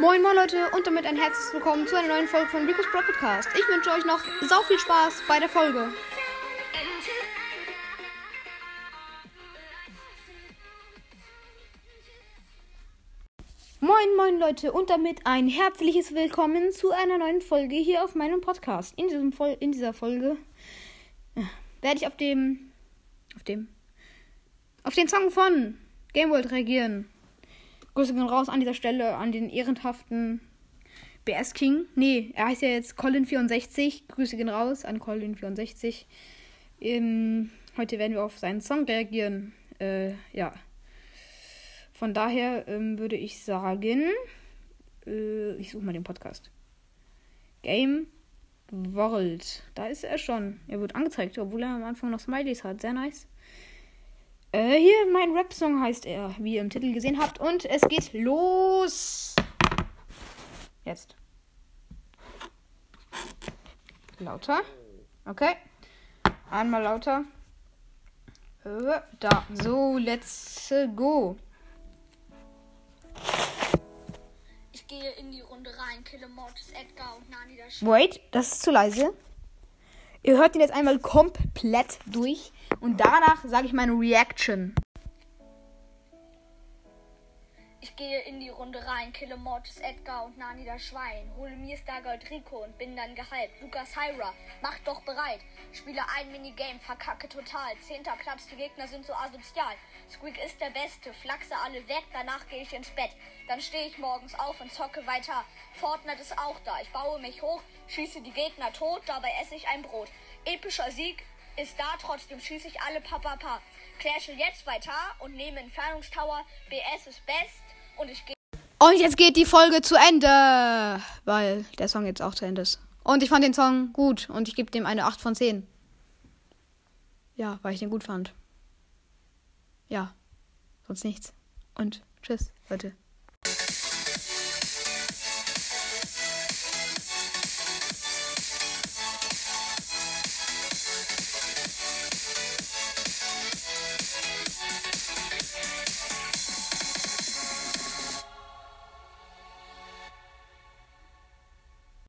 Moin moin Leute und damit ein herzliches Willkommen zu einer neuen Folge von Rico's Pro Podcast. Ich wünsche euch noch sau viel Spaß bei der Folge. Moin moin Leute und damit ein herzliches Willkommen zu einer neuen Folge hier auf meinem Podcast. In, diesem Vol in dieser Folge äh, werde ich auf dem auf dem auf den Song von Game World reagieren. Grüße gehen raus an dieser Stelle an den ehrenhaften BS King. Nee, er heißt ja jetzt Colin64. Grüße gehen raus an Colin64. Ähm, heute werden wir auf seinen Song reagieren. Äh, ja. Von daher ähm, würde ich sagen, äh, ich suche mal den Podcast. Game World. Da ist er schon. Er wird angezeigt, obwohl er am Anfang noch Smileys hat. Sehr nice. Äh, hier, mein Rap-Song heißt er, wie ihr im Titel gesehen habt. Und es geht los. Jetzt. Lauter. Okay. Einmal lauter. Äh, da. So, let's go. Ich gehe in die Runde rein, kille Mortis, Edgar und Nani das Wait, das ist zu leise. Ihr hört ihn jetzt einmal komplett durch. Und danach sage ich meine Reaction. Ich gehe in die Runde rein, kille Mortis, Edgar und Nani das Schwein. Hole mir Stargold Rico und bin dann gehypt. Lukas Hyra, mach doch bereit. Spiele ein Minigame, verkacke total. Zehnter Platz, die Gegner sind so asozial. Squeak ist der Beste, flachse alle weg, danach gehe ich ins Bett. Dann stehe ich morgens auf und zocke weiter. Fortnite ist auch da. Ich baue mich hoch, schieße die Gegner tot, dabei esse ich ein Brot. Epischer Sieg ist da, trotzdem schieße ich alle Papapa. Clashe jetzt weiter und nehme Entfernungstower. BS ist best und ich gehe. Und jetzt geht die Folge zu Ende, weil der Song jetzt auch zu Ende ist. Und ich fand den Song gut und ich gebe dem eine 8 von 10. Ja, weil ich den gut fand. Ja, sonst nichts. Und tschüss, Leute.